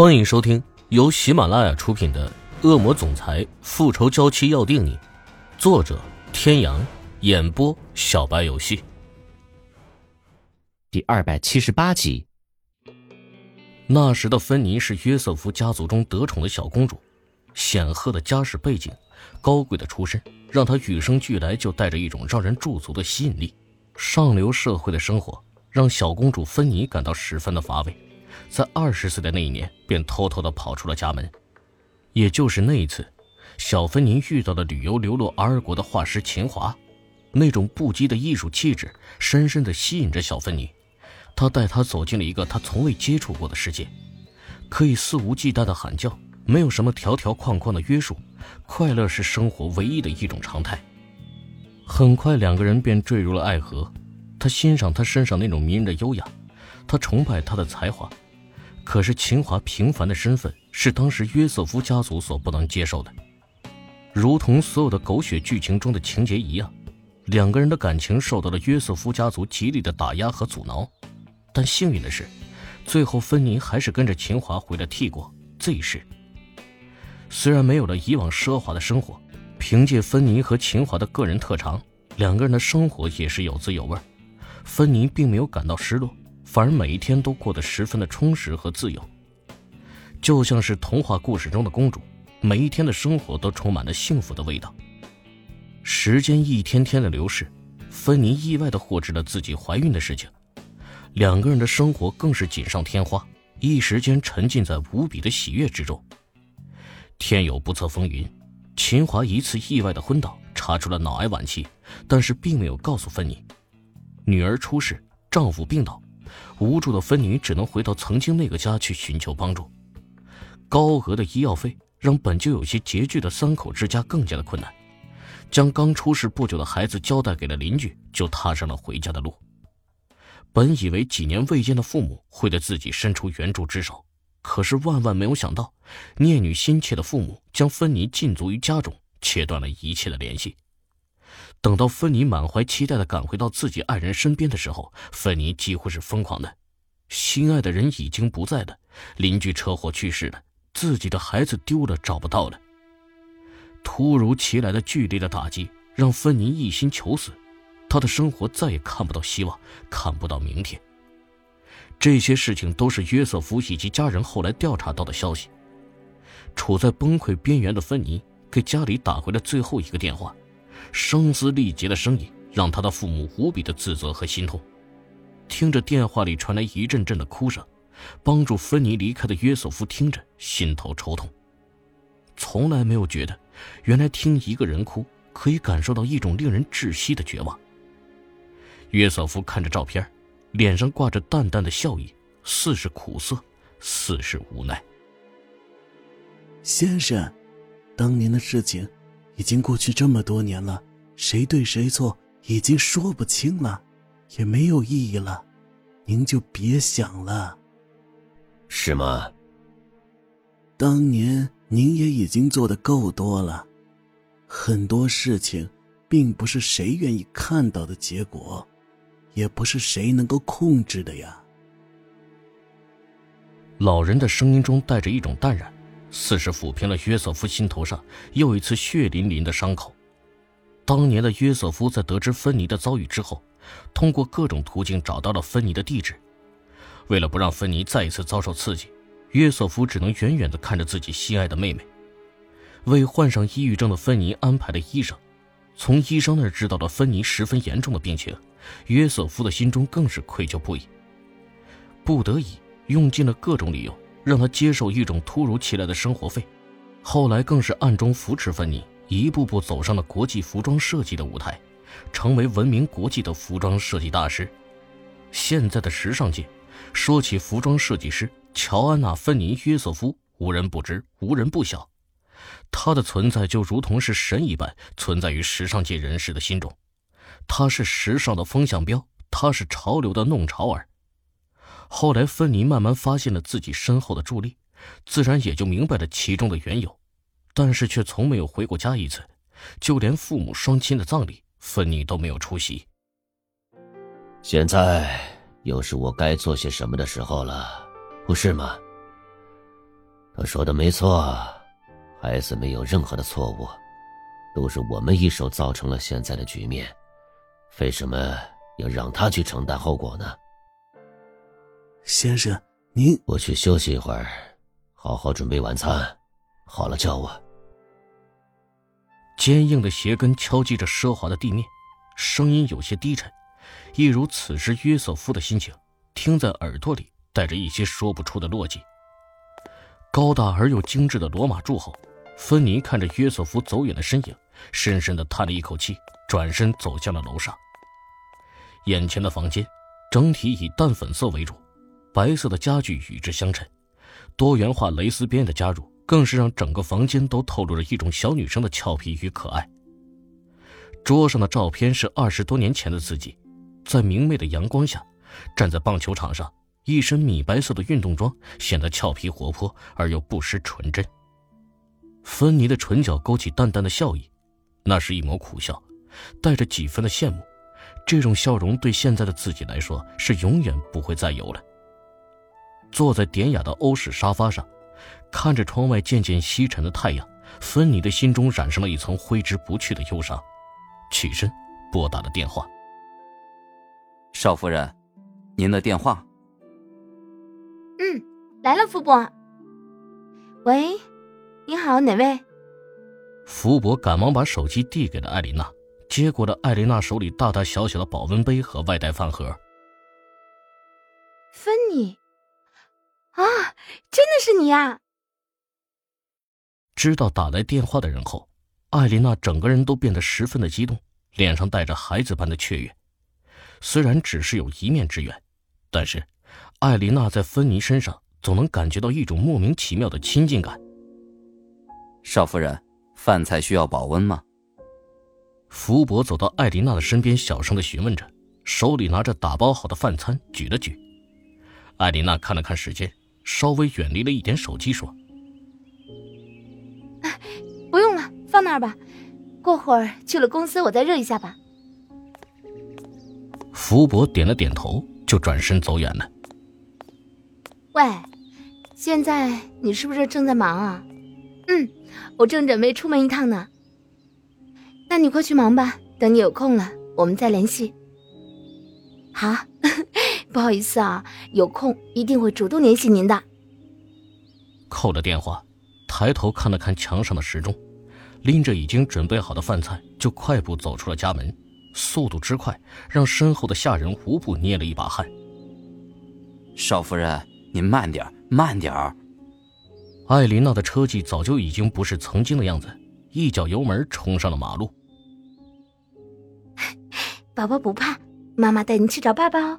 欢迎收听由喜马拉雅出品的《恶魔总裁复仇娇妻要定你》，作者：天阳，演播：小白游戏。第二百七十八集。那时的芬妮是约瑟夫家族中得宠的小公主，显赫的家世背景，高贵的出身，让她与生俱来就带着一种让人驻足的吸引力。上流社会的生活让小公主芬妮感到十分的乏味。在二十岁的那一年，便偷偷的跑出了家门。也就是那一次，小芬妮遇到了旅游流落阿尔国的画师秦华，那种不羁的艺术气质深深的吸引着小芬妮。他带她走进了一个她从未接触过的世界，可以肆无忌惮的喊叫，没有什么条条框框的约束，快乐是生活唯一的一种常态。很快，两个人便坠入了爱河。他欣赏他身上那种迷人的优雅，他崇拜他的才华。可是秦华平凡的身份是当时约瑟夫家族所不能接受的，如同所有的狗血剧情中的情节一样，两个人的感情受到了约瑟夫家族极力的打压和阻挠。但幸运的是，最后芬妮还是跟着秦华回了 T 国 Z 市。虽然没有了以往奢华的生活，凭借芬妮和秦华的个人特长，两个人的生活也是有滋有味。芬妮并没有感到失落。反而每一天都过得十分的充实和自由，就像是童话故事中的公主，每一天的生活都充满了幸福的味道。时间一天天的流逝，芬妮意外的获知了自己怀孕的事情，两个人的生活更是锦上添花，一时间沉浸在无比的喜悦之中。天有不测风云，秦华一次意外的昏倒，查出了脑癌晚期，但是并没有告诉芬妮，女儿出事，丈夫病倒。无助的芬妮只能回到曾经那个家去寻求帮助。高额的医药费让本就有些拮据的三口之家更加的困难。将刚出世不久的孩子交代给了邻居，就踏上了回家的路。本以为几年未见的父母会对自己伸出援助之手，可是万万没有想到，念女心切的父母将芬妮禁足于家中，切断了一切的联系。等到芬妮满怀期待的赶回到自己爱人身边的时候，芬妮几乎是疯狂的。心爱的人已经不在了，邻居车祸去世了，自己的孩子丢了找不到了。突如其来的剧烈的打击让芬妮一心求死，她的生活再也看不到希望，看不到明天。这些事情都是约瑟夫以及家人后来调查到的消息。处在崩溃边缘的芬妮给家里打回了最后一个电话。声嘶力竭的声音让他的父母无比的自责和心痛，听着电话里传来一阵阵的哭声，帮助芬妮离开的约瑟夫听着心头抽痛。从来没有觉得，原来听一个人哭可以感受到一种令人窒息的绝望。约瑟夫看着照片，脸上挂着淡淡的笑意，似是苦涩，似是无奈。先生，当年的事情。已经过去这么多年了，谁对谁错已经说不清了，也没有意义了，您就别想了。是吗？当年您也已经做的够多了，很多事情并不是谁愿意看到的结果，也不是谁能够控制的呀。老人的声音中带着一种淡然。似是抚平了约瑟夫心头上又一次血淋淋的伤口。当年的约瑟夫在得知芬妮的遭遇之后，通过各种途径找到了芬妮的地址。为了不让芬妮再一次遭受刺激，约瑟夫只能远远地看着自己心爱的妹妹。为患上抑郁症的芬妮安排了医生，从医生那儿知道了芬妮十分严重的病情，约瑟夫的心中更是愧疚不已。不得已，用尽了各种理由。让他接受一种突如其来的生活费，后来更是暗中扶持芬妮，一步步走上了国际服装设计的舞台，成为闻名国际的服装设计大师。现在的时尚界，说起服装设计师乔安娜·芬妮·约瑟夫，无人不知，无人不晓。她的存在就如同是神一般存在于时尚界人士的心中，她是时尚的风向标，她是潮流的弄潮儿。后来，芬妮慢慢发现了自己身后的助力，自然也就明白了其中的缘由，但是却从没有回过家一次，就连父母双亲的葬礼，芬妮都没有出席。现在又是我该做些什么的时候了，不是吗？他说的没错，孩子没有任何的错误，都是我们一手造成了现在的局面，为什么要让他去承担后果呢？先生，您我去休息一会儿，好好准备晚餐，好了叫我。坚硬的鞋跟敲击着奢华的地面，声音有些低沉，一如此时约瑟夫的心情，听在耳朵里带着一些说不出的落寂。高大而又精致的罗马柱后，芬妮看着约瑟夫走远的身影，深深的叹了一口气，转身走向了楼上。眼前的房间整体以淡粉色为主，白色的家具与之相衬，多元化蕾丝边的加入，更是让整个房间都透露着一种小女生的俏皮与可爱。桌上的照片是二十多年前的自己，在明媚的阳光下，站在棒球场上。一身米白色的运动装，显得俏皮活泼而又不失纯真。芬妮的唇角勾起淡淡的笑意，那是一抹苦笑，带着几分的羡慕。这种笑容对现在的自己来说是永远不会再有了。坐在典雅的欧式沙发上，看着窗外渐渐西沉的太阳，芬妮的心中染上了一层挥之不去的忧伤。起身，拨打了电话。少夫人，您的电话。嗯，来了，福伯。喂，你好，哪位？福伯赶忙把手机递给了艾琳娜，接过了艾琳娜手里大大小小的保温杯和外带饭盒。芬妮，啊，真的是你呀！知道打来电话的人后，艾琳娜整个人都变得十分的激动，脸上带着孩子般的雀跃。虽然只是有一面之缘，但是。艾琳娜在芬妮身上总能感觉到一种莫名其妙的亲近感。少夫人，饭菜需要保温吗？福伯走到艾琳娜的身边，小声的询问着，手里拿着打包好的饭餐，举了举。艾琳娜看了看时间，稍微远离了一点手机，说：“不用了，放那儿吧，过会儿去了公司我再热一下吧。”福伯点了点头，就转身走远了。喂，现在你是不是正在忙啊？嗯，我正准备出门一趟呢。那你快去忙吧，等你有空了，我们再联系。好，不好意思啊，有空一定会主动联系您的。扣了电话，抬头看了看墙上的时钟，拎着已经准备好的饭菜，就快步走出了家门，速度之快，让身后的下人无不捏了一把汗。少夫人。您慢点，慢点儿。艾琳娜的车技早就已经不是曾经的样子，一脚油门冲上了马路。宝宝不怕，妈妈带你去找爸爸哦。